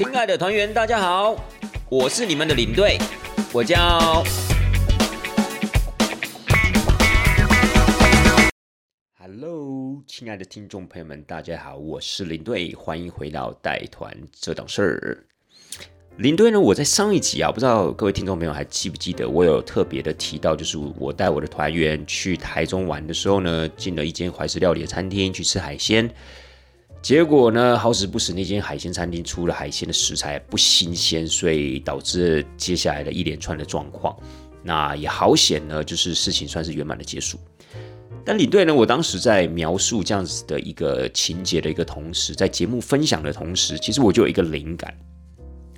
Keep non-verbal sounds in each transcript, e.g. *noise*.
亲爱的团员，大家好，我是你们的领队，我叫。Hello，亲爱的听众朋友们，大家好，我是领队，欢迎回到带团这档事儿。领队呢，我在上一集啊，不知道各位听众朋友还记不记得，我有特别的提到，就是我带我的团员去台中玩的时候呢，进了一间怀石料理的餐厅去吃海鲜，结果呢，好死不死，那间海鲜餐厅出了海鲜的食材不新鲜，所以导致接下来的一连串的状况。那也好险呢，就是事情算是圆满的结束。但领队呢？我当时在描述这样子的一个情节的一个同时，在节目分享的同时，其实我就有一个灵感，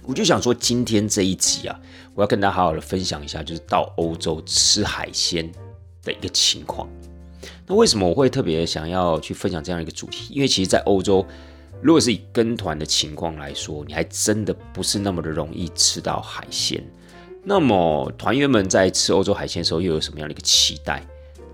我就想说，今天这一集啊，我要跟大家好好的分享一下，就是到欧洲吃海鲜的一个情况。那为什么我会特别想要去分享这样一个主题？因为其实，在欧洲，如果是以跟团的情况来说，你还真的不是那么的容易吃到海鲜。那么，团员们在吃欧洲海鲜的时候，又有什么样的一个期待？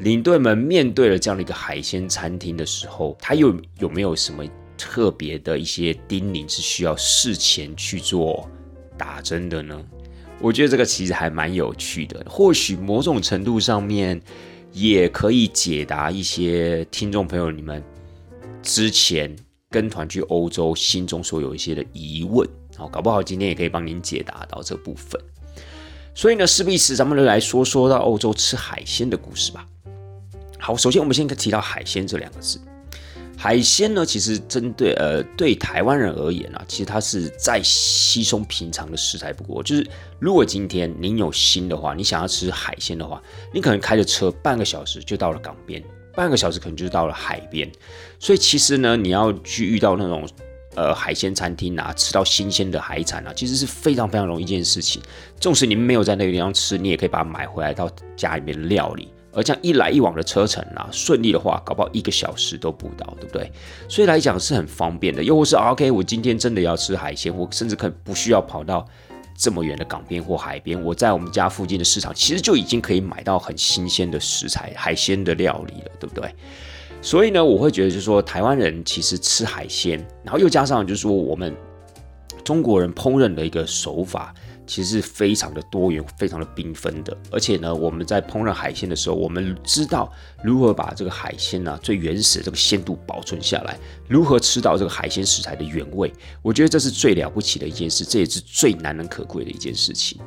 领队们面对了这样的一个海鲜餐厅的时候，他又有没有什么特别的一些叮咛是需要事前去做打针的呢？我觉得这个其实还蛮有趣的，或许某种程度上面也可以解答一些听众朋友你们之前跟团去欧洲心中所有一些的疑问，好，搞不好今天也可以帮您解答到这部分。所以呢，事不宜迟，咱们就来说说到欧洲吃海鲜的故事吧。好，首先我们先提到海鲜这两个字。海鲜呢，其实针对呃对台湾人而言啊，其实它是再稀松平常的食材不过。就是如果今天您有心的话，你想要吃海鲜的话，你可能开着车半个小时就到了港边，半个小时可能就到了海边。所以其实呢，你要去遇到那种呃海鲜餐厅啊，吃到新鲜的海产啊，其实是非常非常容易一件事情。纵使你们没有在那个地方吃，你也可以把它买回来到家里面料理。而这样一来一往的车程啊，顺利的话，搞不好一个小时都不到，对不对？所以来讲是很方便的。又或是 OK，我今天真的要吃海鲜，我甚至可能不需要跑到这么远的港边或海边，我在我们家附近的市场，其实就已经可以买到很新鲜的食材、海鲜的料理了，对不对？所以呢，我会觉得就是说，台湾人其实吃海鲜，然后又加上就是说我们中国人烹饪的一个手法。其实是非常的多元、非常的缤纷的，而且呢，我们在烹饪海鲜的时候，我们知道如何把这个海鲜呢最原始的这个鲜度保存下来，如何吃到这个海鲜食材的原味。我觉得这是最了不起的一件事，这也是最难能可贵的一件事情。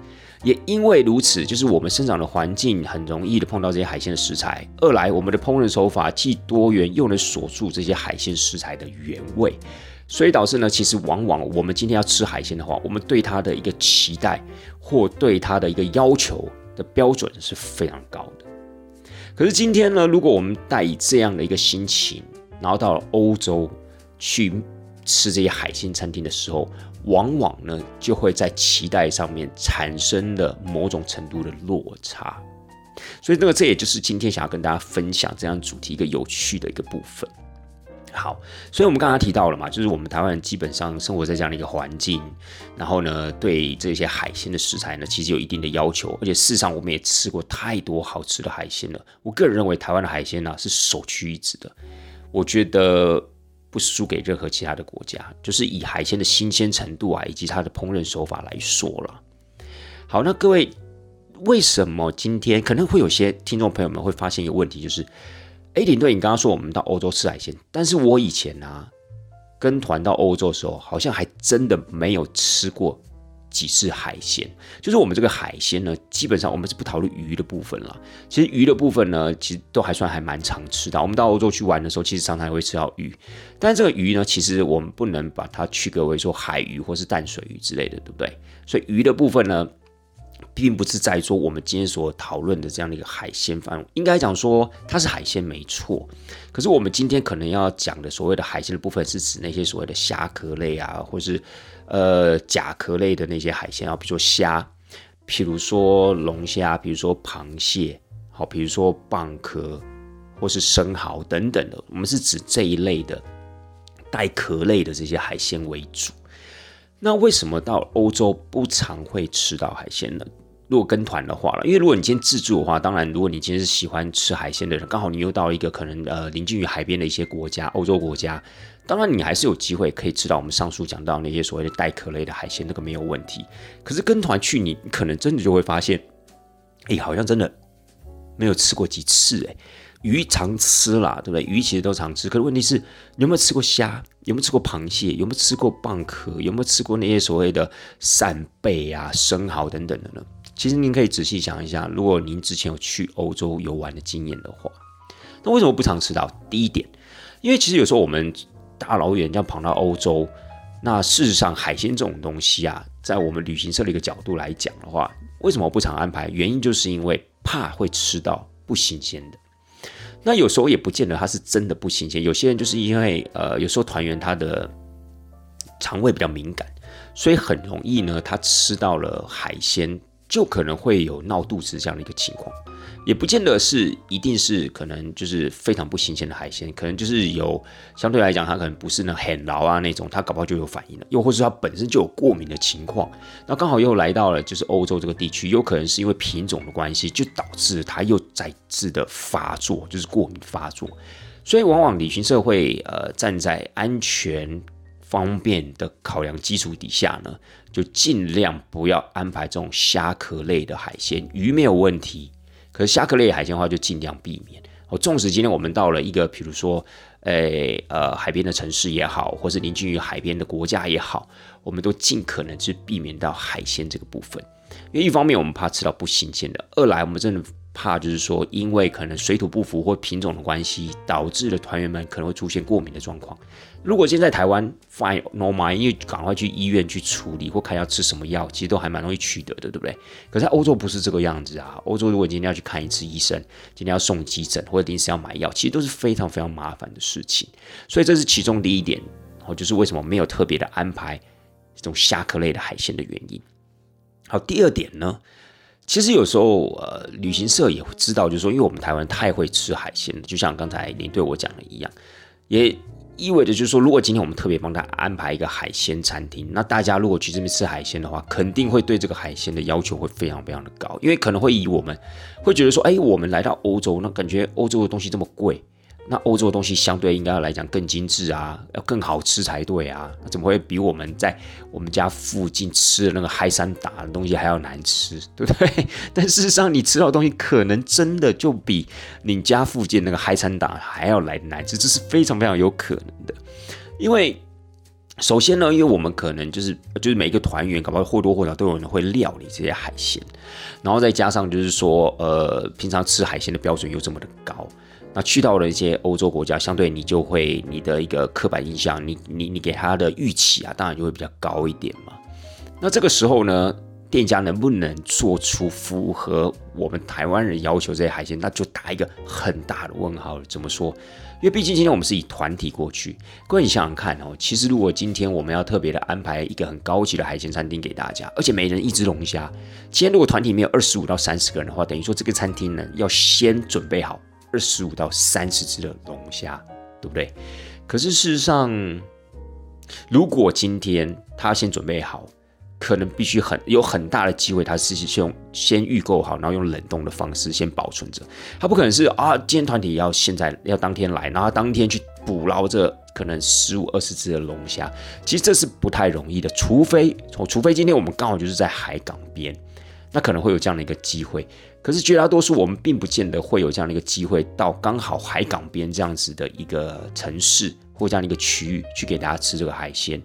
也因为如此，就是我们生长的环境很容易的碰到这些海鲜的食材。二来，我们的烹饪手法既多元，又能锁住这些海鲜食材的原味。所以导致呢，其实往往我们今天要吃海鲜的话，我们对它的一个期待或对它的一个要求的标准是非常高的。可是今天呢，如果我们带以这样的一个心情，然后到了欧洲去吃这些海鲜餐厅的时候，往往呢就会在期待上面产生了某种程度的落差。所以那个这也就是今天想要跟大家分享这样主题一个有趣的一个部分。好，所以我们刚刚提到了嘛，就是我们台湾人基本上生活在这样的一个环境，然后呢，对这些海鲜的食材呢，其实有一定的要求，而且事实上我们也吃过太多好吃的海鲜了。我个人认为台湾的海鲜呢是首屈一指的，我觉得不输给任何其他的国家，就是以海鲜的新鲜程度啊，以及它的烹饪手法来说了。好，那各位为什么今天可能会有些听众朋友们会发现一个问题，就是？哎，领队，你刚刚说我们到欧洲吃海鲜，但是我以前呢跟团到欧洲的时候，好像还真的没有吃过几次海鲜。就是我们这个海鲜呢，基本上我们是不讨论鱼的部分了。其实鱼的部分呢，其实都还算还蛮常吃的。我们到欧洲去玩的时候，其实常常会吃到鱼。但是这个鱼呢，其实我们不能把它区隔为说海鱼或是淡水鱼之类的，对不对？所以鱼的部分呢。并不是在说我们今天所讨论的这样的一个海鲜范围，应该讲说它是海鲜没错。可是我们今天可能要讲的所谓的海鲜的部分，是指那些所谓的虾壳类啊，或是呃甲壳类的那些海鲜啊，比如说虾，譬如说龙虾，比如说螃蟹，好，比如说蚌壳或是生蚝等等的，我们是指这一类的带壳类的这些海鲜为主。那为什么到欧洲不常会吃到海鲜呢？如果跟团的话了，因为如果你今天自助的话，当然如果你今天是喜欢吃海鲜的人，刚好你又到一个可能呃临近于海边的一些国家，欧洲国家，当然你还是有机会可以吃到我们上述讲到那些所谓的带壳类的海鲜，那个没有问题。可是跟团去，你可能真的就会发现，哎，好像真的没有吃过几次，哎。鱼常吃啦，对不对？鱼其实都常吃，可是问题是，你有没有吃过虾？有没有吃过螃蟹？有没有吃过蚌壳？有没有吃过那些所谓的扇贝啊、生蚝等等的呢？其实您可以仔细想一下，如果您之前有去欧洲游玩的经验的话，那为什么不常吃到？第一点，因为其实有时候我们大老远这样跑到欧洲，那事实上海鲜这种东西啊，在我们旅行社的一个角度来讲的话，为什么不常安排？原因就是因为怕会吃到不新鲜的。那有时候也不见得它是真的不新鲜，有些人就是因为呃，有时候团员他的肠胃比较敏感，所以很容易呢，他吃到了海鲜。就可能会有闹肚子这样的一个情况，也不见得是一定是可能就是非常不新鲜的海鲜，可能就是有相对来讲它可能不是那很牢啊那种，它搞不好就有反应了，又或是它本身就有过敏的情况，那刚好又来到了就是欧洲这个地区，有可能是因为品种的关系，就导致它又再次的发作，就是过敏发作，所以往往旅行社会呃站在安全。方便的考量基础底下呢，就尽量不要安排这种虾壳类的海鲜，鱼没有问题，可是虾壳类海鲜的话就尽量避免。哦，纵使今天我们到了一个，比如说，诶，呃，海边的城市也好，或是临近于海边的国家也好，我们都尽可能去避免到海鲜这个部分，因为一方面我们怕吃到不新鲜的，二来我们真的。怕就是说，因为可能水土不服或品种的关系，导致了团员们可能会出现过敏的状况。如果现在台湾 fine normal，因为赶快去医院去处理或看要吃什么药，其实都还蛮容易取得的，对不对？可是欧洲不是这个样子啊！欧洲如果今天要去看一次医生，今天要送急诊或者临时要买药，其实都是非常非常麻烦的事情。所以这是其中第一点，然后就是为什么没有特别的安排这种虾壳类的海鲜的原因。好，第二点呢？其实有时候，呃，旅行社也会知道，就是说，因为我们台湾太会吃海鲜了，就像刚才您对我讲的一样，也意味着就是说，如果今天我们特别帮他安排一个海鲜餐厅，那大家如果去这边吃海鲜的话，肯定会对这个海鲜的要求会非常非常的高，因为可能会以我们会觉得说，哎，我们来到欧洲，那感觉欧洲的东西这么贵。那欧洲的东西相对应该要来讲更精致啊，要更好吃才对啊，怎么会比我们在我们家附近吃的那个嗨山达的东西还要难吃，*laughs* 对不对？但事实上，你吃到的东西可能真的就比你家附近那个嗨山达还要来难吃，这是非常非常有可能的。因为首先呢，因为我们可能就是就是每一个团员，搞不好或多或少都有人会料理这些海鲜，然后再加上就是说，呃，平常吃海鲜的标准又这么的高。那去到了一些欧洲国家，相对你就会你的一个刻板印象，你你你给他的预期啊，当然就会比较高一点嘛。那这个时候呢，店家能不能做出符合我们台湾人要求这些海鲜，那就打一个很大的问号了。怎么说？因为毕竟今天我们是以团体过去，各位你想想看哦，其实如果今天我们要特别的安排一个很高级的海鲜餐厅给大家，而且每人一只龙虾，今天如果团体没有二十五到三十个人的话，等于说这个餐厅呢要先准备好。二十五到三十只的龙虾，对不对？可是事实上，如果今天他先准备好，可能必须很有很大的机会，他是先用先预购好，然后用冷冻的方式先保存着。他不可能是啊，今天团体要现在要当天来，然后当天去捕捞这可能十五二十只的龙虾。其实这是不太容易的，除非除非今天我们刚好就是在海港边，那可能会有这样的一个机会。可是绝大多数我们并不见得会有这样的一个机会，到刚好海港边这样子的一个城市或这样的一个区域去给大家吃这个海鲜，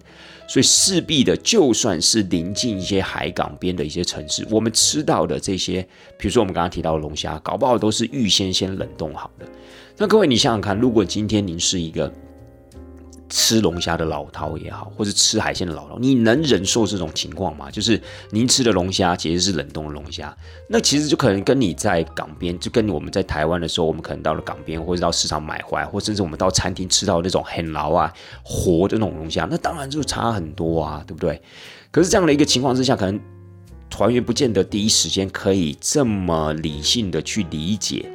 所以势必的，就算是临近一些海港边的一些城市，我们吃到的这些，比如说我们刚刚提到的龙虾，搞不好都是预先先冷冻好的。那各位你想想看，如果今天您是一个。吃龙虾的老饕也好，或者吃海鲜的老饕，你能忍受这种情况吗？就是您吃的龙虾其实是冷冻的龙虾，那其实就可能跟你在港边，就跟我们在台湾的时候，我们可能到了港边，或者到市场买回来，或甚至我们到餐厅吃到那种很老啊活的那种龙虾，那当然就差很多啊，对不对？可是这样的一个情况之下，可能团员不见得第一时间可以这么理性的去理解。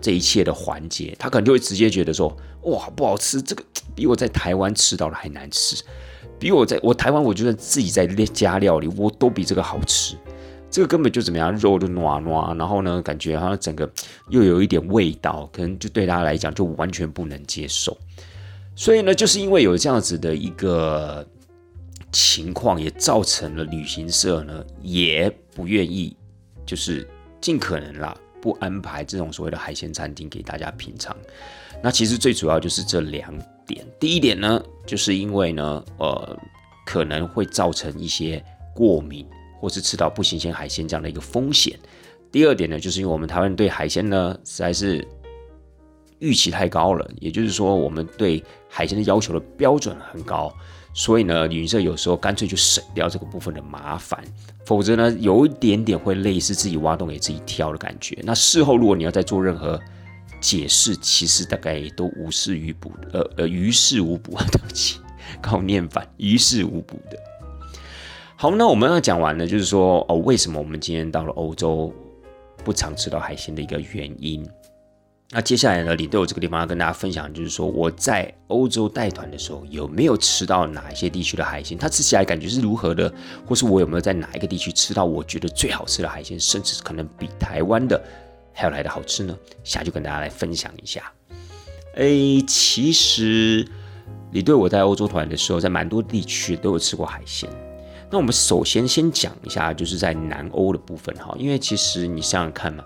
这一切的环节，他可能就会直接觉得说：“哇，不好吃，这个比我在台湾吃到的还难吃，比我在我台湾，我觉得自己在家料理，我都比这个好吃。”这个根本就怎么样，肉都糯糯，然后呢，感觉好像整个又有一点味道，可能就对大家来讲就完全不能接受。所以呢，就是因为有这样子的一个情况，也造成了旅行社呢也不愿意，就是尽可能啦，不安排这种所谓的海鲜餐厅给大家品尝。那其实最主要就是这两点。第一点呢，就是因为呢，呃，可能会造成一些过敏。或是吃到不新鲜海鲜这样的一个风险。第二点呢，就是因为我们台湾对海鲜呢实在是预期太高了，也就是说我们对海鲜的要求的标准很高，所以呢，旅行社有时候干脆就省掉这个部分的麻烦，否则呢，有一点点会类似自己挖洞给自己跳的感觉。那事后如果你要再做任何解释，其实大概都无事于补，呃 *laughs* 呃，于事无补啊，对不起，靠念反，于事无补的。好，那我们要讲完了，就是说哦，为什么我们今天到了欧洲不常吃到海鲜的一个原因。那接下来呢，李队我这个地方要跟大家分享，就是说我在欧洲带团的时候有没有吃到哪一些地区的海鲜，它吃起来感觉是如何的，或是我有没有在哪一个地区吃到我觉得最好吃的海鲜，甚至可能比台湾的还要来的好吃呢？下就跟大家来分享一下。哎，其实李队我在欧洲团的时候，在蛮多地区都有吃过海鲜。那我们首先先讲一下，就是在南欧的部分哈，因为其实你想想看嘛，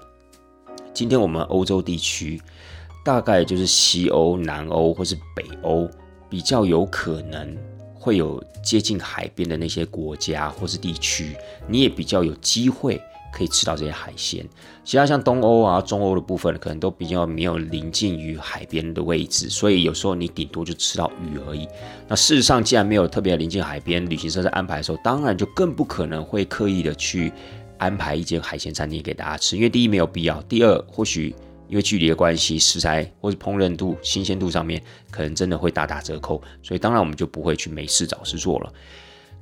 今天我们欧洲地区大概就是西欧、南欧或是北欧比较有可能会有接近海边的那些国家或是地区，你也比较有机会。可以吃到这些海鲜，其他像东欧啊、中欧的部分，可能都比较没有临近于海边的位置，所以有时候你顶多就吃到鱼而已。那事实上，既然没有特别临近海边，旅行社在安排的时候，当然就更不可能会刻意的去安排一间海鲜餐厅给大家吃，因为第一没有必要，第二或许因为距离的关系，食材或者烹饪度、新鲜度上面可能真的会大打折扣，所以当然我们就不会去没事找事做了。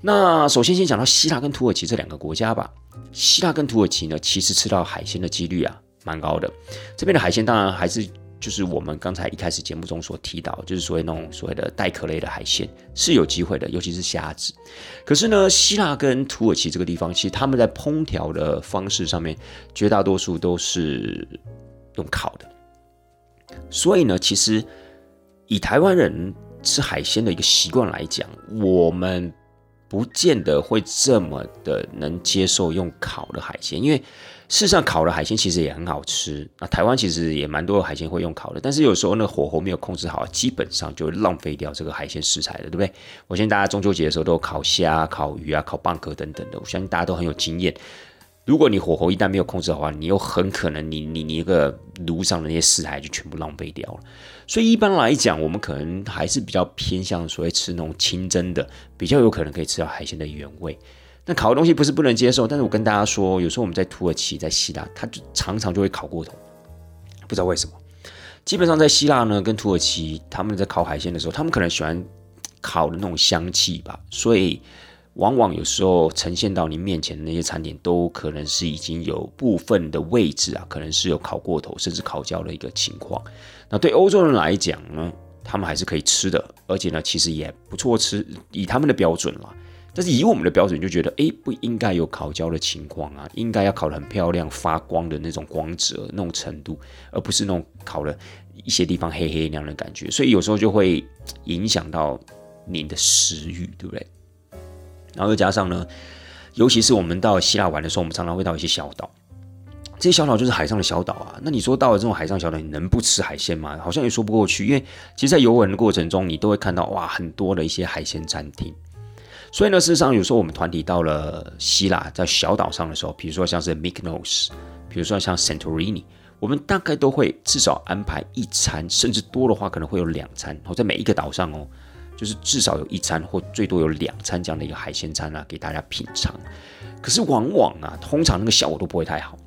那首先先讲到希腊跟土耳其这两个国家吧。希腊跟土耳其呢，其实吃到海鲜的几率啊，蛮高的。这边的海鲜当然还是就是我们刚才一开始节目中所提到，就是所谓那种所谓的带壳类的海鲜是有机会的，尤其是虾子。可是呢，希腊跟土耳其这个地方，其实他们在烹调的方式上面，绝大多数都是用烤的。所以呢，其实以台湾人吃海鲜的一个习惯来讲，我们。不见得会这么的能接受用烤的海鲜，因为事实上烤的海鲜其实也很好吃。那台湾其实也蛮多海鲜会用烤的，但是有时候那火候没有控制好，基本上就浪费掉这个海鲜食材了，对不对？我相信大家中秋节的时候都有烤虾、烤鱼啊、烤蚌壳等等的，我相信大家都很有经验。如果你火候一旦没有控制的话，你又很可能你你你一个炉上的那些食材就全部浪费掉了。所以一般来讲，我们可能还是比较偏向所谓吃那种清蒸的，比较有可能可以吃到海鲜的原味。那烤的东西不是不能接受，但是我跟大家说，有时候我们在土耳其、在希腊，它就常常就会烤过头，不知道为什么。基本上在希腊呢，跟土耳其，他们在烤海鲜的时候，他们可能喜欢烤的那种香气吧，所以。往往有时候呈现到您面前的那些餐点，都可能是已经有部分的位置啊，可能是有烤过头，甚至烤焦的一个情况。那对欧洲人来讲呢，他们还是可以吃的，而且呢，其实也不错吃，以他们的标准啦。但是以我们的标准，就觉得哎，不应该有烤焦的情况啊，应该要烤得很漂亮、发光的那种光泽那种程度，而不是那种烤了一些地方黑黑那样的感觉。所以有时候就会影响到您的食欲，对不对？然后又加上呢，尤其是我们到希腊玩的时候，我们常常会到一些小岛，这些小岛就是海上的小岛啊。那你说到了这种海上小岛，你能不吃海鲜吗？好像也说不过去，因为其实，在游玩的过程中，你都会看到哇，很多的一些海鲜餐厅。所以呢，事实上，有时候我们团体到了希腊，在小岛上的时候，比如说像是 Mykonos，比如说像 Santorini，我们大概都会至少安排一餐，甚至多的话可能会有两餐，然后在每一个岛上哦。就是至少有一餐或最多有两餐这样的一个海鲜餐啊，给大家品尝。可是往往啊，通常那个效果都不会太好。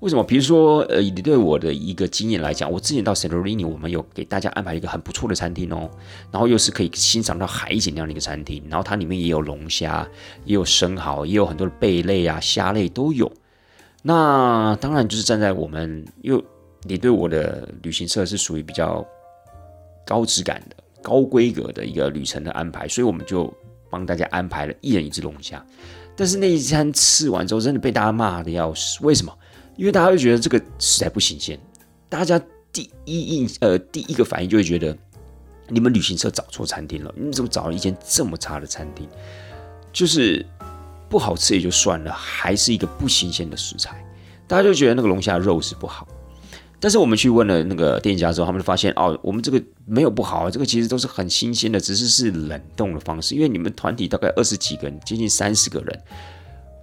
为什么？比如说，呃，你对我的一个经验来讲，我之前到 Santorini，我们有给大家安排一个很不错的餐厅哦，然后又是可以欣赏到海景那样的一个餐厅，然后它里面也有龙虾，也有生蚝，也有很多的贝类啊、虾类都有。那当然就是站在我们，因为你对我的旅行社是属于比较高质感的。高规格的一个旅程的安排，所以我们就帮大家安排了一人一只龙虾。但是那一餐吃完之后，真的被大家骂的要死。为什么？因为大家会觉得这个实在不新鲜。大家第一印呃第一个反应就会觉得，你们旅行社找错餐厅了。你怎么找了一间这么差的餐厅？就是不好吃也就算了，还是一个不新鲜的食材。大家就觉得那个龙虾肉是不好。但是我们去问了那个店家之后，他们就发现哦，我们这个没有不好，这个其实都是很新鲜的，只是是冷冻的方式。因为你们团体大概二十几个人，接近三十个人，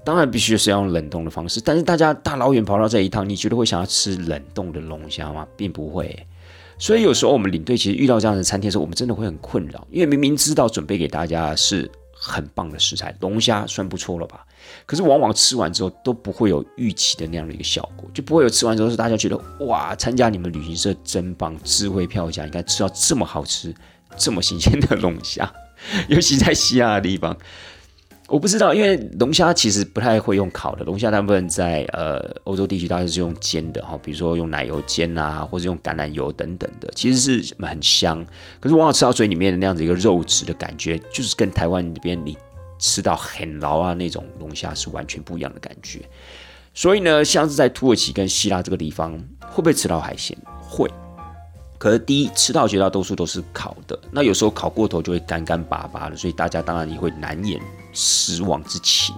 当然必须是要用冷冻的方式。但是大家大老远跑到这一趟，你觉得会想要吃冷冻的龙虾吗？并不会。所以有时候我们领队其实遇到这样的餐厅的时候，我们真的会很困扰，因为明明知道准备给大家是。很棒的食材，龙虾算不错了吧？可是往往吃完之后都不会有预期的那样的一个效果，就不会有吃完之后是大家觉得哇，参加你们旅行社真棒，智慧票价，应该吃到这么好吃、这么新鲜的龙虾，*laughs* 尤其在西亚的地方。我不知道，因为龙虾其实不太会用烤的，龙虾大部分在呃欧洲地区，大概是用煎的哈，比如说用奶油煎啊，或者用橄榄油等等的，其实是很香。可是往往吃到嘴里面的那样子一个肉质的感觉，就是跟台湾那边你吃到很牢啊那种龙虾是完全不一样的感觉。所以呢，像是在土耳其跟希腊这个地方，会不会吃到海鲜？会。可是第一吃到绝大多数都是烤的，那有时候烤过头就会干干巴巴的，所以大家当然也会难掩失望之情。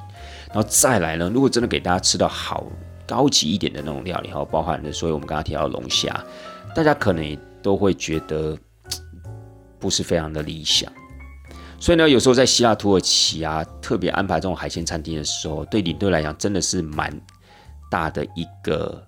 然后再来呢，如果真的给大家吃到好高级一点的那种料理，还有包含的，所以我们刚刚提到龙虾，大家可能都会觉得不是非常的理想。所以呢，有时候在希腊、土耳其啊，特别安排这种海鲜餐厅的时候，对领队来讲真的是蛮大的一个。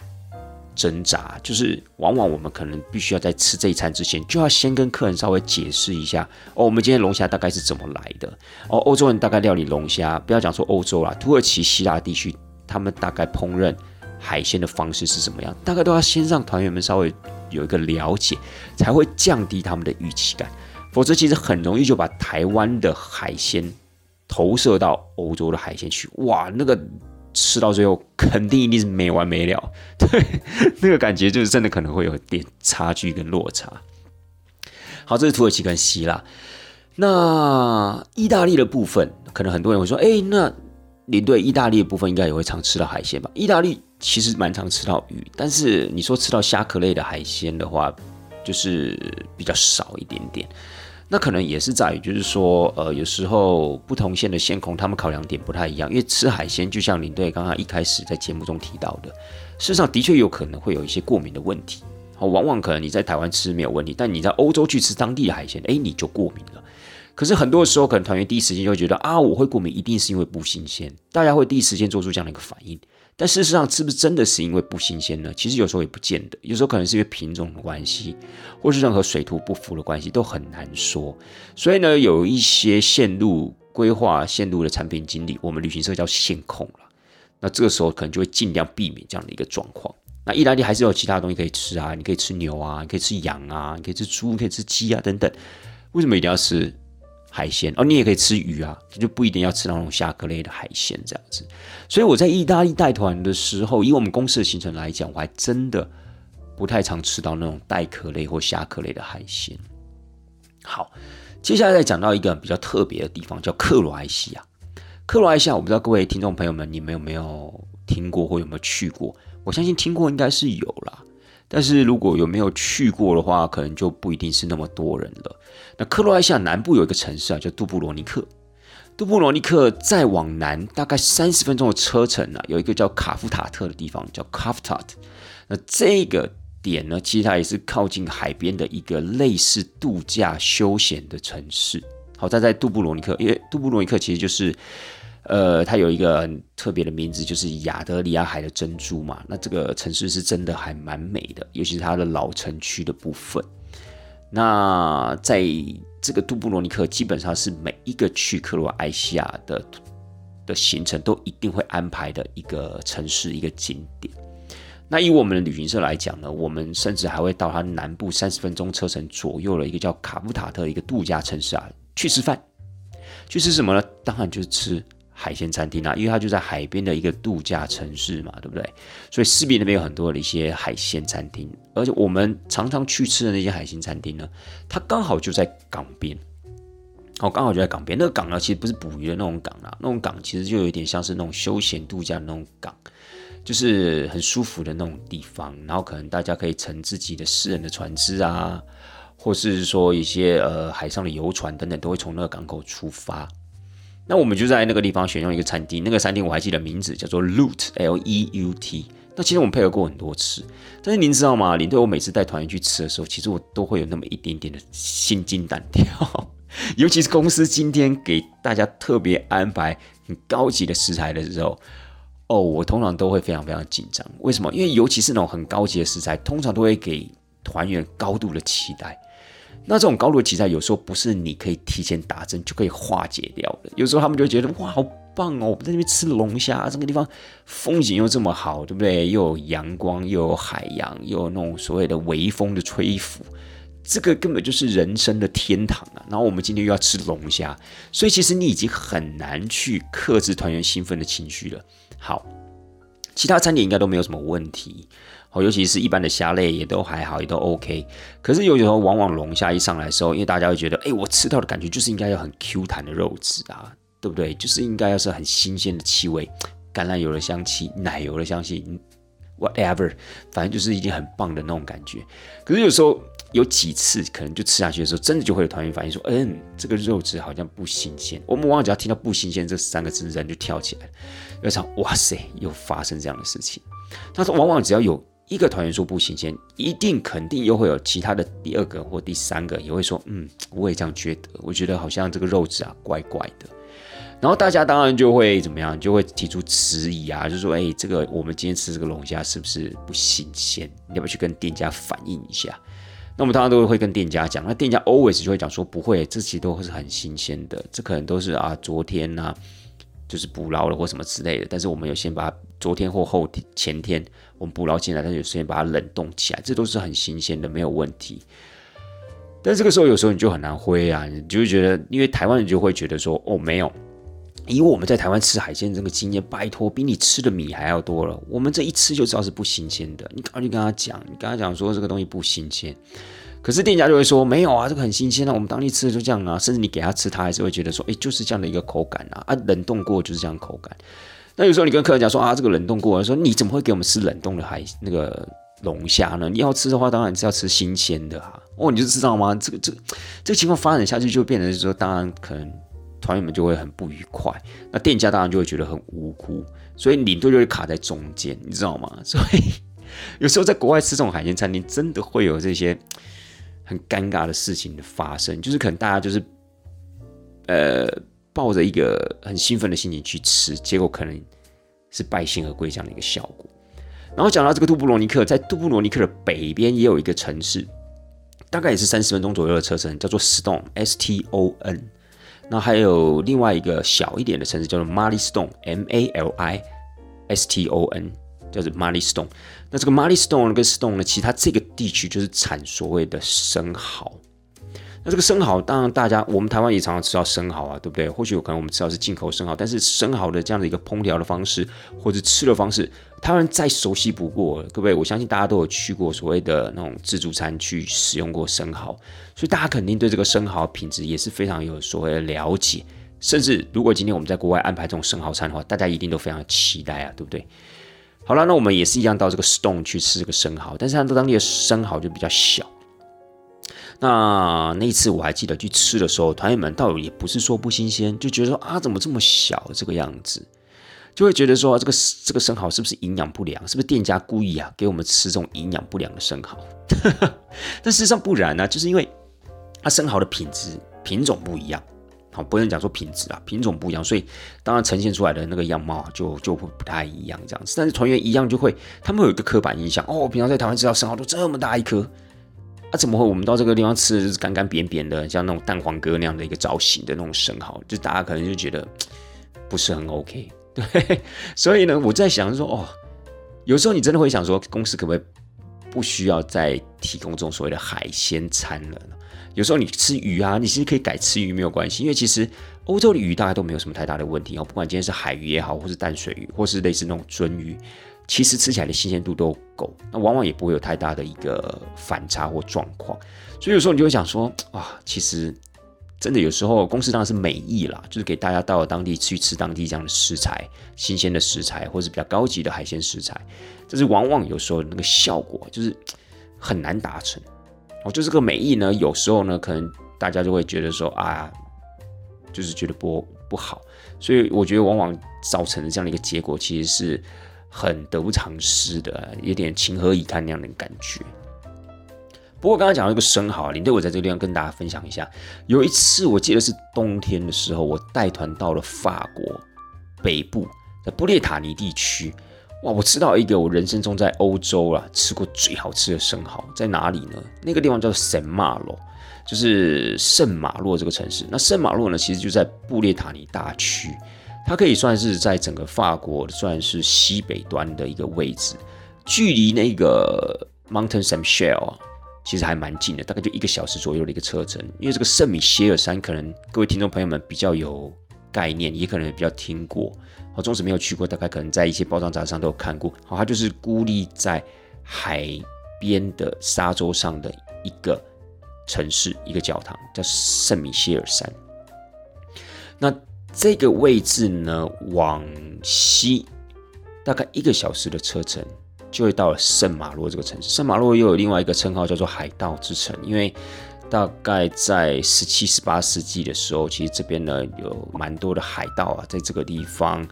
挣扎就是，往往我们可能必须要在吃这一餐之前，就要先跟客人稍微解释一下哦，我们今天龙虾大概是怎么来的哦。欧洲人大概料理龙虾，不要讲说欧洲啦，土耳其、希腊地区，他们大概烹饪海鲜的方式是什么样，大概都要先让团员们稍微有一个了解，才会降低他们的预期感。否则，其实很容易就把台湾的海鲜投射到欧洲的海鲜去，哇，那个。吃到最后肯定一定是没完没了，*laughs* 对，那个感觉就是真的可能会有点差距跟落差。好，这是土耳其跟希腊。那意大利的部分，可能很多人会说，哎，那领队意大利的部分应该也会常吃到海鲜吧？意大利其实蛮常吃到鱼，但是你说吃到虾壳类的海鲜的话，就是比较少一点点。那可能也是在于，就是说，呃，有时候不同线的线控，他们考量点不太一样。因为吃海鲜，就像领队刚刚一开始在节目中提到的，事实上的确有可能会有一些过敏的问题。好，往往可能你在台湾吃没有问题，但你在欧洲去吃当地的海鲜，哎，你就过敏了。可是很多时候，可能团员第一时间就会觉得啊，我会过敏，一定是因为不新鲜。大家会第一时间做出这样的一个反应。但事实上，是不是真的是因为不新鲜呢？其实有时候也不见得，有时候可能是因为品种的关系，或是任何水土不服的关系，都很难说。所以呢，有一些线路规划、线路的产品经理，我们旅行社叫线控了。那这个时候可能就会尽量避免这样的一个状况。那意大利还是有其他东西可以吃啊，你可以吃牛啊，你可以吃羊啊，你可以吃猪，可以吃鸡啊等等。为什么一定要吃？海鲜哦，你也可以吃鱼啊，就不一定要吃那种虾壳类的海鲜这样子。所以我在意大利带团的时候，以我们公司的行程来讲，我还真的不太常吃到那种带壳类或虾壳类的海鲜。好，接下来再讲到一个比较特别的地方，叫克罗埃西亚。克罗埃西亚，我不知道各位听众朋友们，你们有没有听过或有没有去过？我相信听过应该是有啦。但是如果有没有去过的话，可能就不一定是那么多人了。那克罗埃西亚南部有一个城市啊，叫杜布罗尼克。杜布罗尼克再往南大概三十分钟的车程呢，有一个叫卡夫塔特的地方，叫卡夫塔特。那这个点呢，其实它也是靠近海边的一个类似度假休闲的城市。好，在在杜布罗尼克，因为杜布罗尼克其实就是。呃，它有一个很特别的名字，就是亚德里亚海的珍珠嘛。那这个城市是真的还蛮美的，尤其是它的老城区的部分。那在这个杜布罗尼克，基本上是每一个去克罗埃西亚的的行程都一定会安排的一个城市，一个景点。那以我们的旅行社来讲呢，我们甚至还会到它南部三十分钟车程左右的一个叫卡布塔特一个度假城市啊，去吃饭。去吃什么呢？当然就是吃。海鲜餐厅啊，因为它就在海边的一个度假城市嘛，对不对？所以势必那边有很多的一些海鲜餐厅，而且我们常常去吃的那些海鲜餐厅呢，它刚好就在港边。哦，刚好就在港边。那个港呢，其实不是捕鱼的那种港啦，那种港其实就有点像是那种休闲度假的那种港，就是很舒服的那种地方。然后可能大家可以乘自己的私人的船只啊，或是说一些呃海上的游船等等，都会从那个港口出发。那我们就在那个地方选用一个餐厅，那个餐厅我还记得名字叫做 Loot，L E U T。那其实我们配合过很多次，但是您知道吗？领队我每次带团员去吃的时候，其实我都会有那么一点点的心惊胆跳，*laughs* 尤其是公司今天给大家特别安排很高级的食材的时候，哦，我通常都会非常非常紧张。为什么？因为尤其是那种很高级的食材，通常都会给团员高度的期待。那这种高度的期待，有时候不是你可以提前打针就可以化解掉的。有时候他们就觉得哇，好棒哦！我们在那边吃龙虾，这个地方风景又这么好，对不对？又有阳光，又有海洋，又有那种所谓的微风的吹拂，这个根本就是人生的天堂啊！然后我们今天又要吃龙虾，所以其实你已经很难去克制团员兴奋的情绪了。好，其他餐点应该都没有什么问题。哦，尤其是一般的虾类也都还好，也都 OK。可是有时候往往龙虾一上来的时候，因为大家会觉得，哎，我吃到的感觉就是应该要很 Q 弹的肉质啊，对不对？就是应该要是很新鲜的气味，橄榄油的香气、奶油的香气，whatever，反正就是已经很棒的那种感觉。可是有时候有几次可能就吃下去的时候，真的就会有团员反应说，嗯，这个肉质好像不新鲜。我们往往只要听到“不新鲜”这三个字，人就跳起来了，要想，哇塞，又发生这样的事情。但是往往只要有一个团员说不新鲜，一定肯定又会有其他的第二个或第三个也会说，嗯，我也这样觉得，我觉得好像这个肉质啊怪怪的。然后大家当然就会怎么样，就会提出质疑啊，就说，哎，这个我们今天吃这个龙虾是不是不新鲜？要不要去跟店家反映一下？那我们当然都会跟店家讲，那店家 always 就会讲说，不会，这些都是很新鲜的，这可能都是啊昨天呐。就是捕捞了或什么之类的，但是我们有先把昨天或后天前天我们捕捞进来，但是有先把它冷冻起来，这都是很新鲜的，没有问题。但这个时候有时候你就很难挥啊，你就会觉得，因为台湾人就会觉得说，哦，没有，以我们在台湾吃海鲜这个经验，拜托，比你吃的米还要多了，我们这一吃就知道是不新鲜的。你赶快去跟他讲，你跟他讲说这个东西不新鲜。可是店家就会说没有啊，这个很新鲜啊，我们当地吃的就这样啊，甚至你给他吃，他还是会觉得说，哎，就是这样的一个口感啊，啊，冷冻过就是这样口感。那有时候你跟客人讲说啊，这个冷冻过，说你怎么会给我们吃冷冻的海那个龙虾呢？你要吃的话，当然是要吃新鲜的哈。哦，你就知道吗？这个这个这个情况发展下去，就变成是说，当然可能团员们就会很不愉快，那店家当然就会觉得很无辜，所以领队就会卡在中间，你知道吗？所以 *laughs* 有时候在国外吃这种海鲜餐厅，真的会有这些。很尴尬的事情的发生，就是可能大家就是，呃，抱着一个很兴奋的心情去吃，结果可能是败兴而归这样的一个效果。然后讲到这个杜布罗尼克，在杜布罗尼克的北边也有一个城市，大概也是三十分钟左右的车程，叫做 Stone，S T O N。那还有另外一个小一点的城市叫做 Mali Stone，M A L I S T O N。叫做 Mali Stone，那这个 Mali Stone 跟 Stone 呢，其实它这个地区就是产所谓的生蚝。那这个生蚝，当然大家我们台湾也常常吃到生蚝啊，对不对？或许有可能我们吃到是进口生蚝，但是生蚝的这样的一个烹调的方式或者吃的方式，台湾人再熟悉不过，各位，我相信大家都有去过所谓的那种自助餐去使用过生蚝，所以大家肯定对这个生蚝品质也是非常有所谓的了解。甚至如果今天我们在国外安排这种生蚝餐的话，大家一定都非常期待啊，对不对？好了，那我们也是一样到这个 Stone 去吃这个生蚝，但是它当地的生蚝就比较小。那那一次我还记得去吃的时候，团员们倒也不是说不新鲜，就觉得说啊，怎么这么小这个样子，就会觉得说这个这个生蚝是不是营养不良？是不是店家故意啊给我们吃这种营养不良的生蚝？*laughs* 但事实上不然呢，就是因为它生蚝的品质品种不一样。好，不能讲说品质啊，品种不一样，所以当然呈现出来的那个样貌就就会不太一样这样子。但是团员一样就会，他们有一个刻板印象哦，平常在台湾吃到生蚝都这么大一颗，啊，怎么会我们到这个地方吃的是干干扁扁的，像那种蛋黄哥那样的一个造型的那种生蚝，就大家可能就觉得不是很 OK，*laughs* 对。所以呢，我在想说，哦，有时候你真的会想说，公司可不可以不需要再提供这种所谓的海鲜餐了？有时候你吃鱼啊，你其实可以改吃鱼没有关系，因为其实欧洲的鱼大概都没有什么太大的问题哦。不管今天是海鱼也好，或是淡水鱼，或是类似那种鳟鱼，其实吃起来的新鲜度都够，那往往也不会有太大的一个反差或状况。所以有时候你就会想说，啊，其实真的有时候公司当然是美意啦，就是给大家到了当地去吃当地这样的食材，新鲜的食材，或是比较高级的海鲜食材，但是往往有时候那个效果就是很难达成。哦，就这个美意呢，有时候呢，可能大家就会觉得说啊，就是觉得不不好，所以我觉得往往造成的这样的一个结果，其实是很得不偿失的，有点情何以堪那样的感觉。不过刚刚讲到一个生蚝，林队我在这个地方跟大家分享一下。有一次我记得是冬天的时候，我带团到了法国北部的布列塔尼地区。哇！我吃到一个我人生中在欧洲啊吃过最好吃的生蚝，在哪里呢？那个地方叫做圣马洛，就是圣马洛这个城市。那圣马洛呢，其实就在布列塔尼大区，它可以算是在整个法国算是西北端的一个位置，距离那个 Mountain Saint Michel 啊，其实还蛮近的，大概就一个小时左右的一个车程。因为这个圣米歇尔山，可能各位听众朋友们比较有概念，也可能比较听过。我纵使没有去过，大概可能在一些包装杂志上都有看过。好，它就是孤立在海边的沙洲上的一个城市，一个教堂，叫圣米歇尔山。那这个位置呢，往西大概一个小时的车程，就会到了圣马洛这个城市。圣马洛又有另外一个称号，叫做海盗之城，因为大概在十七、十八世纪的时候，其实这边呢有蛮多的海盗啊，在这个地方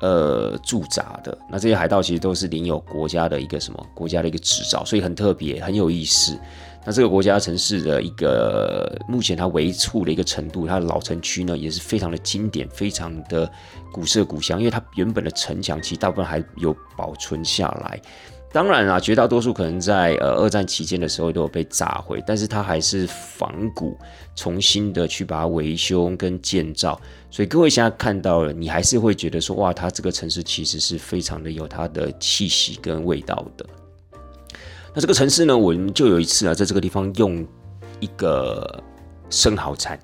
呃驻扎的。那这些海盗其实都是领有国家的一个什么国家的一个执照，所以很特别，很有意思。那这个国家城市的一个目前它维处的一个程度，它的老城区呢也是非常的经典，非常的古色古香，因为它原本的城墙其实大部分还有保存下来。当然啊，绝大多数可能在呃二战期间的时候都有被炸毁，但是它还是仿古，重新的去把它维修跟建造。所以各位现在看到了，你还是会觉得说，哇，它这个城市其实是非常的有它的气息跟味道的。那这个城市呢，我就有一次啊，在这个地方用一个生蚝餐，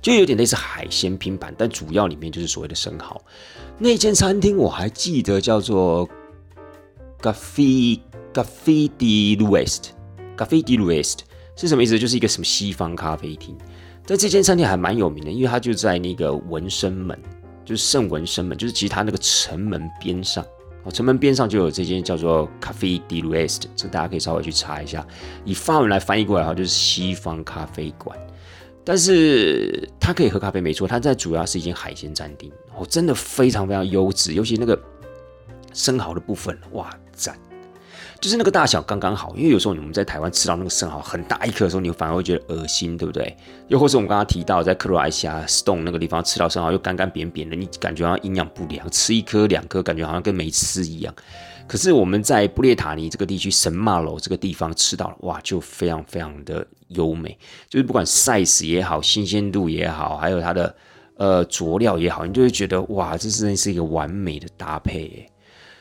就有点类似海鲜拼盘，但主要里面就是所谓的生蚝。那间餐厅我还记得叫做。Cafe Cafe de l'Ouest，Cafe de l'Ouest 是什么意思？就是一个什么西方咖啡厅。但这间餐厅还蛮有名的，因为它就在那个文生门，就是圣文生门，就是其实它那个城门边上。哦，城门边上就有这间叫做 Cafe de l'Ouest，这大家可以稍微去查一下。以法文来翻译过来的话，就是西方咖啡馆。但是它可以喝咖啡没错，它在主要是一间海鲜餐厅。哦，真的非常非常优质，尤其那个生蚝的部分，哇！赞，就是那个大小刚刚好，因为有时候你们在台湾吃到那个生蚝很大一颗的时候，你反而会觉得恶心，对不对？又或是我们刚刚提到在克罗埃西亚 Stone 那个地方吃到生蚝又干干扁扁的，你感觉好像营养不良，吃一颗两颗感觉好像跟没吃一样。可是我们在布列塔尼这个地区神马楼这个地方吃到了，哇，就非常非常的优美，就是不管 size 也好，新鲜度也好，还有它的呃佐料也好，你就会觉得哇，这真的是一个完美的搭配。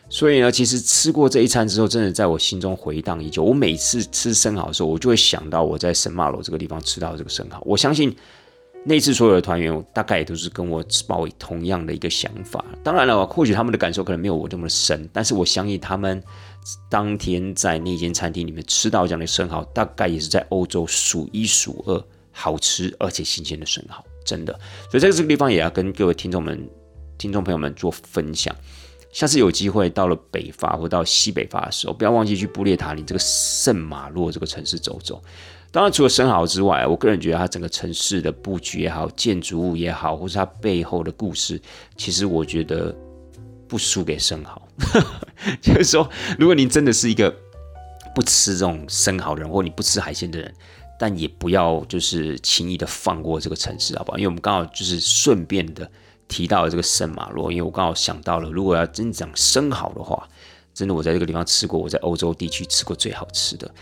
所以呢，其实吃过这一餐之后，真的在我心中回荡已久。我每次吃生蚝的时候，我就会想到我在神马楼这个地方吃到这个生蚝。我相信那次所有的团员大概也都是跟我抱同样的一个想法。当然了，或许他们的感受可能没有我这么深，但是我相信他们当天在那间餐厅里面吃到这样的生蚝，大概也是在欧洲数一数二好吃而且新鲜的生蚝，真的。所以在这个地方也要跟各位听众们、听众朋友们做分享。下次有机会到了北法或到西北法的时候，不要忘记去布列塔尼这个圣马洛这个城市走走。当然，除了生蚝之外，我个人觉得它整个城市的布局也好，建筑物也好，或是它背后的故事，其实我觉得不输给生蚝。*laughs* 就是说，如果您真的是一个不吃这种生蚝的人，或你不吃海鲜的人，但也不要就是轻易的放过这个城市，好不好？因为我们刚好就是顺便的。提到这个圣马洛，因为我刚好想到了，如果要真讲生蚝的话，真的我在这个地方吃过，我在欧洲地区吃过最好吃的。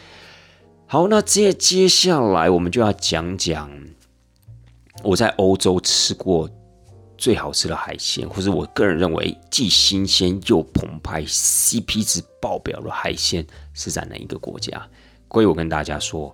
好，那接接下来我们就要讲讲我在欧洲吃过最好吃的海鲜，或是我个人认为既新鲜又澎湃、CP 值爆表的海鲜是在哪一个国家？所以我跟大家说，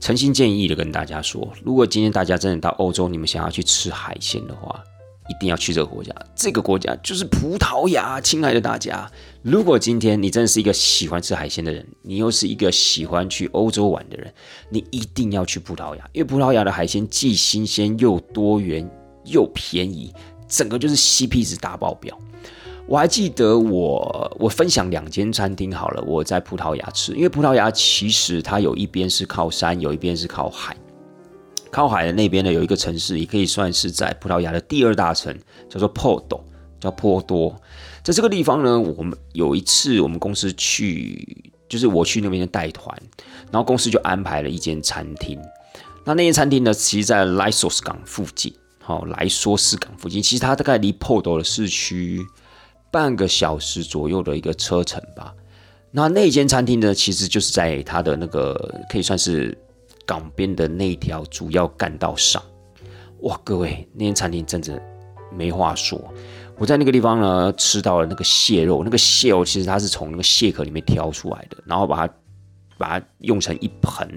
诚心建议的跟大家说，如果今天大家真的到欧洲，你们想要去吃海鲜的话，一定要去这个国家。这个国家就是葡萄牙，亲爱的大家。如果今天你真的是一个喜欢吃海鲜的人，你又是一个喜欢去欧洲玩的人，你一定要去葡萄牙，因为葡萄牙的海鲜既新鲜又多元又便宜，整个就是 CP 值大爆表。我还记得我我分享两间餐厅好了，我在葡萄牙吃，因为葡萄牙其实它有一边是靠山，有一边是靠海。靠海的那边呢，有一个城市，也可以算是在葡萄牙的第二大城，叫做 Porto，叫波多。在这个地方呢，我们有一次我们公司去，就是我去那边带团，然后公司就安排了一间餐厅。那那间餐厅呢，其实在莱索斯港附近，好，莱索斯港附近，其实它大概离 Porto 的市区半个小时左右的一个车程吧。那那间餐厅呢，其实就是在它的那个可以算是。港边的那条主要干道上，哇，各位，那间餐厅真的没话说。我在那个地方呢，吃到了那个蟹肉，那个蟹肉其实它是从那个蟹壳里面挑出来的，然后把它把它用成一盆，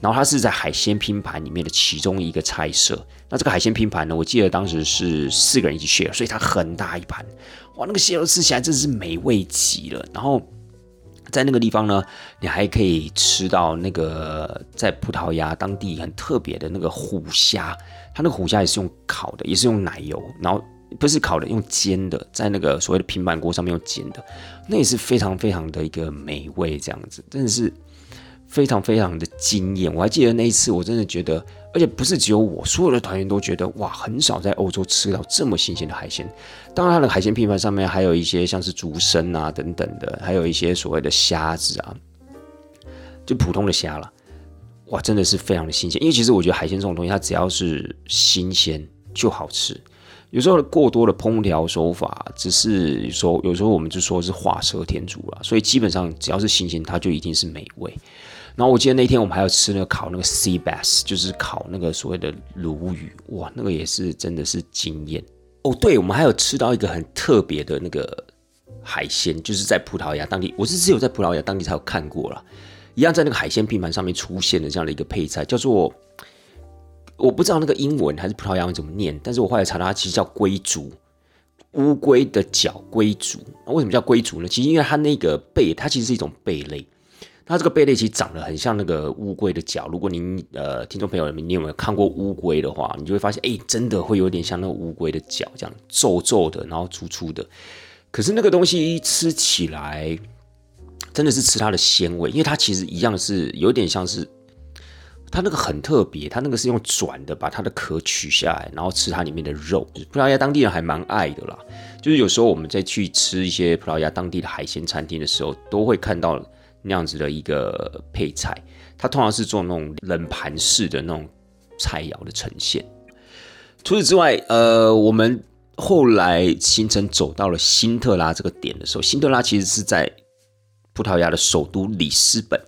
然后它是在海鲜拼盘里面的其中一个菜色。那这个海鲜拼盘呢，我记得当时是四个人一起 share，所以它很大一盘，哇，那个蟹肉吃起来真是美味极了。然后。在那个地方呢，你还可以吃到那个在葡萄牙当地很特别的那个虎虾，它那个虎虾也是用烤的，也是用奶油，然后不是烤的，用煎的，在那个所谓的平板锅上面用煎的，那也是非常非常的一个美味，这样子真的是非常非常的惊艳。我还记得那一次，我真的觉得。而且不是只有我，所有的团员都觉得哇，很少在欧洲吃到这么新鲜的海鲜。当然，它的海鲜拼盘上面还有一些像是竹笙啊等等的，还有一些所谓的虾子啊，就普通的虾了。哇，真的是非常的新鲜。因为其实我觉得海鲜这种东西，它只要是新鲜就好吃。有时候过多的烹调手法，只是说有时候我们就说是画蛇添足了。所以基本上只要是新鲜，它就一定是美味。然后我记得那天我们还要吃那个烤那个 sea bass，就是烤那个所谓的鲈鱼，哇，那个也是真的是惊艳哦。对，我们还有吃到一个很特别的那个海鲜，就是在葡萄牙当地，我是只有在葡萄牙当地才有看过了，一样在那个海鲜拼盘上面出现的这样的一个配菜，叫做我不知道那个英文还是葡萄牙文怎么念，但是我后来查到它其实叫龟足，乌龟的脚龟足。为什么叫龟足呢？其实因为它那个贝，它其实是一种贝类。它这个贝类其实长得很像那个乌龟的脚。如果您呃听众朋友你有没有看过乌龟的话，你就会发现，哎，真的会有点像那个乌龟的脚，这样皱皱的，然后粗粗的。可是那个东西吃起来真的是吃它的鲜味，因为它其实一样是有点像是它那个很特别，它那个是用转的把它的壳取下来，然后吃它里面的肉。葡萄牙当地人还蛮爱的啦，就是有时候我们在去吃一些葡萄牙当地的海鲜餐厅的时候，都会看到。那样子的一个配菜，它通常是做那种冷盘式的那种菜肴的呈现。除此之外，呃，我们后来行程走到了辛特拉这个点的时候，辛特拉其实是在葡萄牙的首都里斯本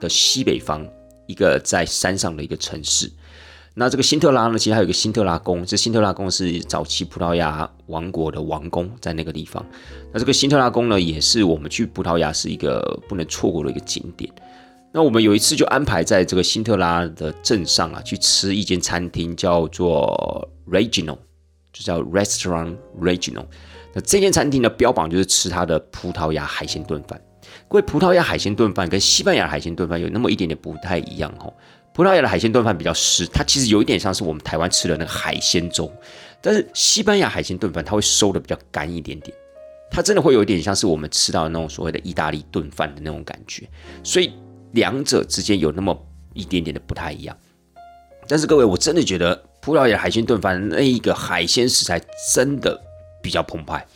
的西北方一个在山上的一个城市。那这个辛特拉呢，其实还有个辛特拉宫，这辛特拉宫是早期葡萄牙王国的王宫，在那个地方。那这个辛特拉宫呢，也是我们去葡萄牙是一个不能错过的一个景点。那我们有一次就安排在这个辛特拉的镇上啊，去吃一间餐厅，叫做 Regional，就叫 Restaurant Regional。那这间餐厅的标榜就是吃它的葡萄牙海鲜炖饭。各位，葡萄牙海鲜炖饭跟西班牙海鲜炖饭有那么一点点不太一样哦。葡萄牙的海鲜炖饭比较湿，它其实有一点像是我们台湾吃的那个海鲜粥，但是西班牙海鲜炖饭它会收的比较干一点点，它真的会有一点像是我们吃到的那种所谓的意大利炖饭的那种感觉，所以两者之间有那么一点点的不太一样。但是各位，我真的觉得葡萄牙海鲜炖饭那一个海鲜食材真的比较澎湃，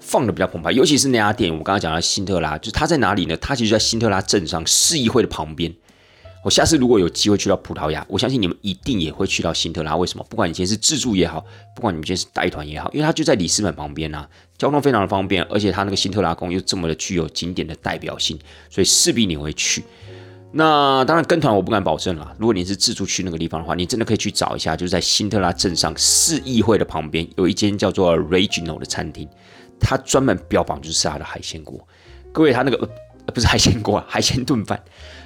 放的比较澎湃，尤其是那家店，我刚刚讲到辛特拉，就是它在哪里呢？它其实在辛特拉镇上市议会的旁边。我下次如果有机会去到葡萄牙，我相信你们一定也会去到辛特拉。为什么？不管你今天是自助也好，不管你们今天是带团也好，因为它就在里斯本旁边啊，交通非常的方便，而且它那个辛特拉宫又这么的具有景点的代表性，所以势必你会去。那当然跟团我不敢保证啦。如果你是自助去那个地方的话，你真的可以去找一下，就是在辛特拉镇上市议会的旁边有一间叫做 Regional 的餐厅，它专门标榜就是它的海鲜锅。各位，它那个呃不是海鲜锅，海鲜炖饭。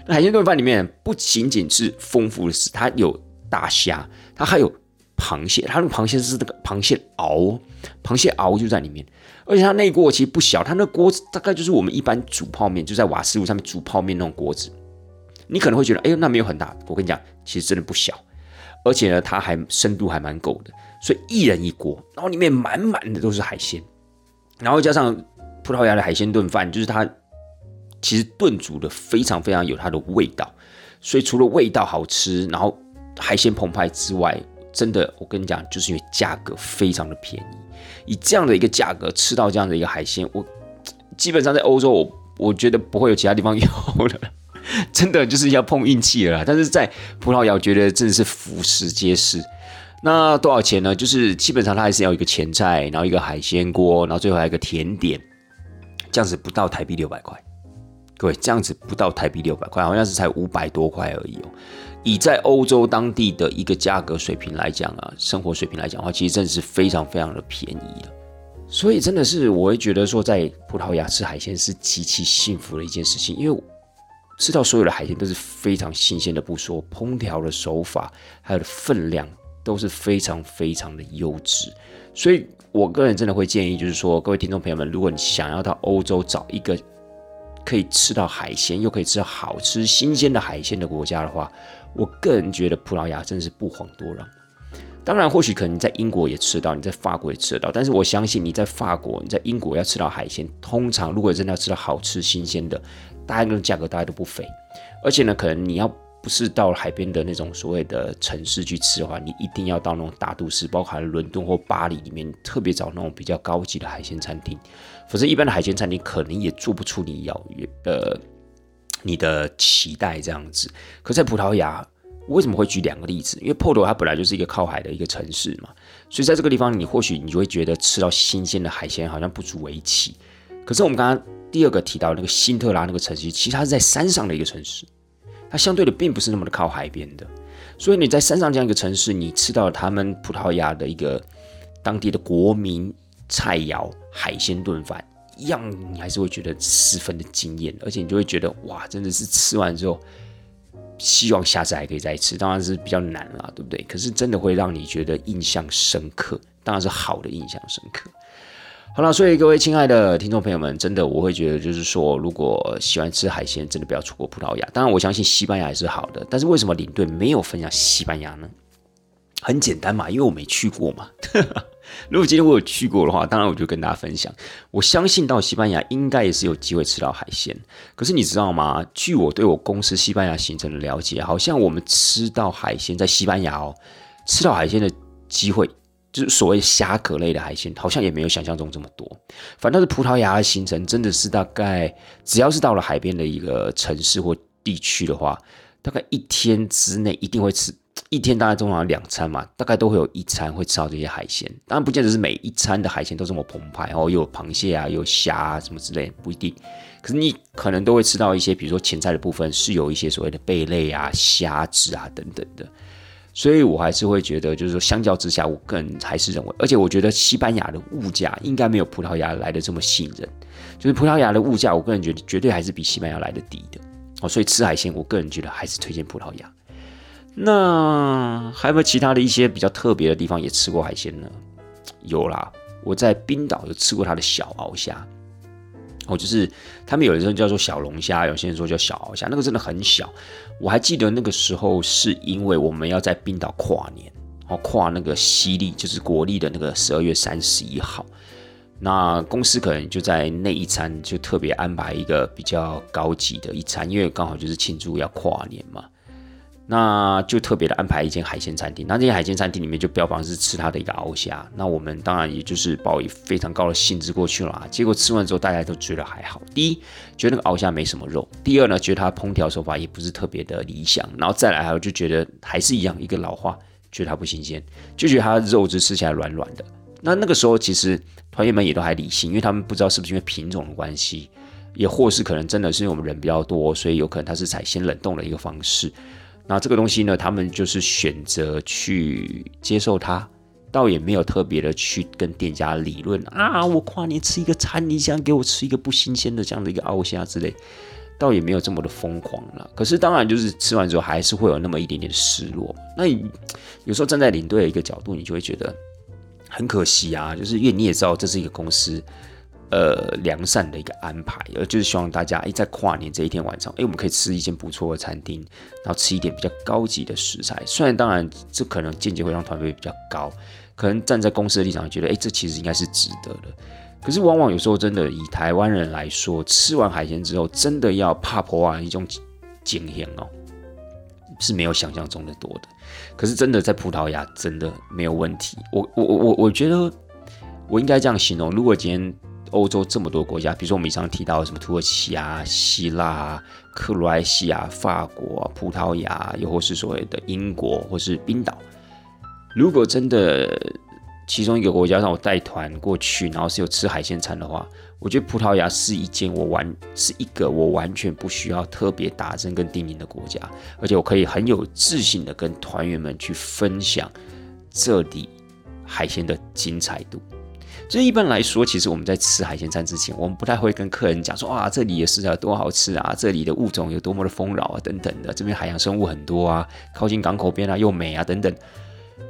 海鲜炖饭里面不仅仅是丰富的是，它有大虾，它还有螃蟹，它那个螃蟹是那个螃蟹熬，螃蟹熬就在里面，而且它那锅其实不小，它那锅子大概就是我们一般煮泡面就在瓦斯炉上面煮泡面那种锅子。你可能会觉得，哎呦，那没有很大。我跟你讲，其实真的不小，而且呢，它还深度还蛮够的。所以一人一锅，然后里面满满的都是海鲜，然后加上葡萄牙的海鲜炖饭，就是它其实炖煮的非常非常有它的味道。所以除了味道好吃，然后海鲜澎湃之外，真的我跟你讲，就是因为价格非常的便宜。以这样的一个价格吃到这样的一个海鲜，我基本上在欧洲，我我觉得不会有其他地方有的。真的就是要碰运气了，但是在葡萄牙，我觉得真的是俯拾皆是。那多少钱呢？就是基本上它还是要一个前菜，然后一个海鲜锅，然后最后还有一个甜点，这样子不到台币六百块。各位，这样子不到台币六百块，好像是才五百多块而已哦。以在欧洲当地的一个价格水平来讲啊，生活水平来讲的话，其实真的是非常非常的便宜了。所以真的是我会觉得说，在葡萄牙吃海鲜是极其幸福的一件事情，因为。吃到所有的海鲜都是非常新鲜的，不说烹调的手法，还有分量都是非常非常的优质。所以我个人真的会建议，就是说各位听众朋友们，如果你想要到欧洲找一个可以吃到海鲜又可以吃到好吃新鲜的海鲜的国家的话，我个人觉得葡萄牙真的是不遑多让。当然，或许可能在英国也吃到，你在法国也吃得到，但是我相信你在法国、你在英国要吃到海鲜，通常如果真的要吃到好吃新鲜的。大概那种价格大概都不菲，而且呢，可能你要不是到海边的那种所谓的城市去吃的话，你一定要到那种大都市，包含伦敦或巴黎里面，特别找那种比较高级的海鲜餐厅，否则一般的海鲜餐厅可能也做不出你要呃你的期待这样子。可在葡萄牙，为什么会举两个例子？因为波多它本来就是一个靠海的一个城市嘛，所以在这个地方，你或许你就会觉得吃到新鲜的海鲜好像不足为奇。可是我们刚刚。第二个提到那个辛特拉那个城市，其实它是在山上的一个城市，它相对的并不是那么的靠海边的，所以你在山上这样一个城市，你吃到他们葡萄牙的一个当地的国民菜肴海鲜炖饭，一样你还是会觉得十分的惊艳，而且你就会觉得哇，真的是吃完之后，希望下次还可以再吃，当然是比较难啦，对不对？可是真的会让你觉得印象深刻，当然是好的印象深刻。好了，所以各位亲爱的听众朋友们，真的我会觉得，就是说，如果喜欢吃海鲜，真的不要错过葡萄牙。当然，我相信西班牙也是好的，但是为什么领队没有分享西班牙呢？很简单嘛，因为我没去过嘛。*laughs* 如果今天我有去过的话，当然我就跟大家分享。我相信到西班牙应该也是有机会吃到海鲜。可是你知道吗？据我对我公司西班牙行程的了解，好像我们吃到海鲜在西班牙哦，吃到海鲜的机会。就是所谓虾壳类的海鲜，好像也没有想象中这么多。反倒是葡萄牙的行程，真的是大概只要是到了海边的一个城市或地区的话，大概一天之内一定会吃，一天大概通常两餐嘛，大概都会有一餐会吃到这些海鲜。当然不见得是每一餐的海鲜都这么澎湃哦，有螃蟹啊，有虾啊什么之类，不一定。可是你可能都会吃到一些，比如说前菜的部分是有一些所谓的贝类啊、虾子啊等等的。所以我还是会觉得，就是说，相较之下，我个人还是认为，而且我觉得西班牙的物价应该没有葡萄牙来的这么吸引人。就是葡萄牙的物价，我个人觉得绝对还是比西班牙来的低的。哦，所以吃海鲜，我个人觉得还是推荐葡萄牙。那还有没有其他的一些比较特别的地方也吃过海鲜呢？有啦，我在冰岛有吃过它的小鳌虾。哦，就是他们有的人叫做小龙虾，有些人说叫小鳌虾，那个真的很小。我还记得那个时候是因为我们要在冰岛跨年，哦，跨那个西历，就是国历的那个十二月三十一号。那公司可能就在那一餐就特别安排一个比较高级的一餐，因为刚好就是庆祝要跨年嘛。那就特别的安排一间海鲜餐厅，那这间海鲜餐厅里面就标榜是吃它的一个鳌虾，那我们当然也就是抱以非常高的兴致过去了啊。结果吃完之后，大家都觉得还好。第一，觉得那个鳌虾没什么肉；第二呢，觉得它烹调手法也不是特别的理想。然后再来，还有就觉得还是一样一个老话，觉得它不新鲜，就觉得它肉质吃起来软软的。那那个时候其实团员们也都还理性，因为他们不知道是不是因为品种的关系，也或是可能真的是因为我们人比较多，所以有可能它是采先冷冻的一个方式。那这个东西呢，他们就是选择去接受它，倒也没有特别的去跟店家理论啊。我跨年吃一个餐，你想给我吃一个不新鲜的这样的一个鳌虾之类，倒也没有这么的疯狂了。可是当然就是吃完之后还是会有那么一点点失落。那你有时候站在领队的一个角度，你就会觉得很可惜啊。就是因为你也知道这是一个公司。呃，良善的一个安排，呃，就是希望大家，哎，在跨年这一天晚上，哎，我们可以吃一间不错的餐厅，然后吃一点比较高级的食材。虽然当然，这可能间接会让团费比较高，可能站在公司的立场觉得，哎，这其实应该是值得的。可是往往有时候真的以台湾人来说，吃完海鲜之后，真的要怕破啊一种惊险哦，是没有想象中的多的。可是真的在葡萄牙真的没有问题。我我我我我觉得我应该这样形容，如果今天。欧洲这么多国家，比如说我们以上提到什么土耳其啊、希腊啊、克罗埃西亚、法国、啊葡萄牙，又或是所谓的英国或是冰岛。如果真的其中一个国家让我带团过去，然后是有吃海鲜餐的话，我觉得葡萄牙是一件我完是一个我完全不需要特别打针跟叮咛的国家，而且我可以很有自信的跟团员们去分享这里海鲜的精彩度。就是一般来说，其实我们在吃海鲜餐之前，我们不太会跟客人讲说，哇，这里的食材有多好吃啊，这里的物种有多么的丰饶啊，等等的。这边海洋生物很多啊，靠近港口边啊，又美啊，等等。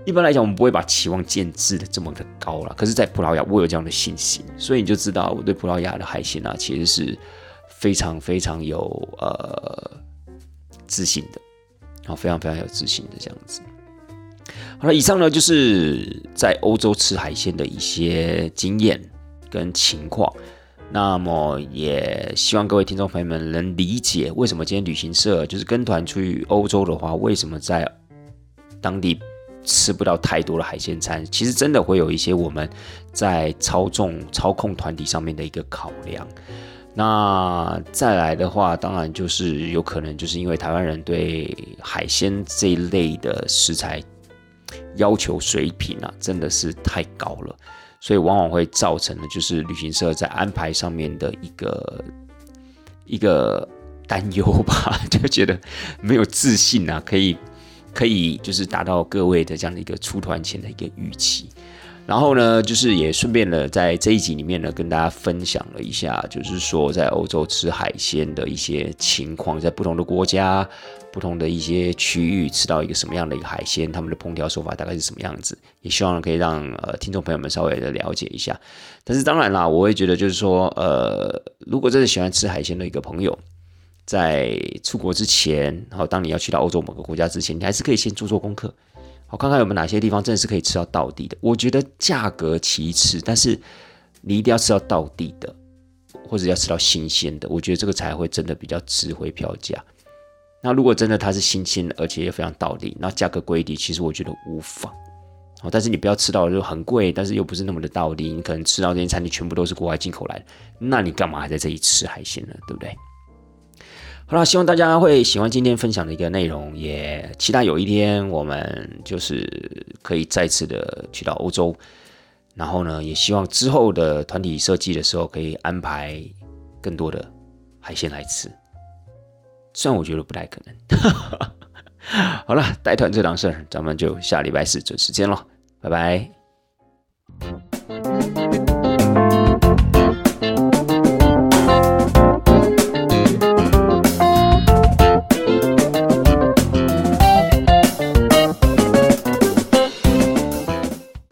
一般来讲，我们不会把期望建制的这么的高了。可是，在葡萄牙，我有这样的信心，所以你就知道我对葡萄牙的海鲜啊，其实是非常非常有呃自信的，然后非常非常有自信的这样子。好了，以上呢就是在欧洲吃海鲜的一些经验跟情况。那么也希望各位听众朋友们能理解，为什么今天旅行社就是跟团去欧洲的话，为什么在当地吃不到太多的海鲜餐？其实真的会有一些我们在操纵、操控团体上面的一个考量。那再来的话，当然就是有可能就是因为台湾人对海鲜这一类的食材。要求水平啊，真的是太高了，所以往往会造成的就是旅行社在安排上面的一个一个担忧吧，*laughs* 就觉得没有自信啊，可以可以就是达到各位的这样的一个出团前的一个预期。然后呢，就是也顺便呢，在这一集里面呢，跟大家分享了一下，就是说在欧洲吃海鲜的一些情况，在不同的国家、不同的一些区域吃到一个什么样的一个海鲜，他们的烹调手法大概是什么样子，也希望可以让呃听众朋友们稍微的了解一下。但是当然啦，我会觉得就是说，呃，如果真的喜欢吃海鲜的一个朋友，在出国之前，然后当你要去到欧洲某个国家之前，你还是可以先做做功课。好，看看有没有哪些地方真的是可以吃到到地的。我觉得价格其次，但是你一定要吃到到地的，或者要吃到新鲜的。我觉得这个才会真的比较值回票价。那如果真的它是新鲜，而且也非常到地，那价格贵一点，其实我觉得无妨。好，但是你不要吃到就很贵，但是又不是那么的到地，你可能吃到这些餐厅全部都是国外进口来的，那你干嘛还在这里吃海鲜呢？对不对？好了，希望大家会喜欢今天分享的一个内容，也期待有一天我们就是可以再次的去到欧洲，然后呢，也希望之后的团体设计的时候可以安排更多的海鲜来吃，虽然我觉得不太可能。好了，带团这档事儿，咱们就下礼拜四准时见喽，拜拜。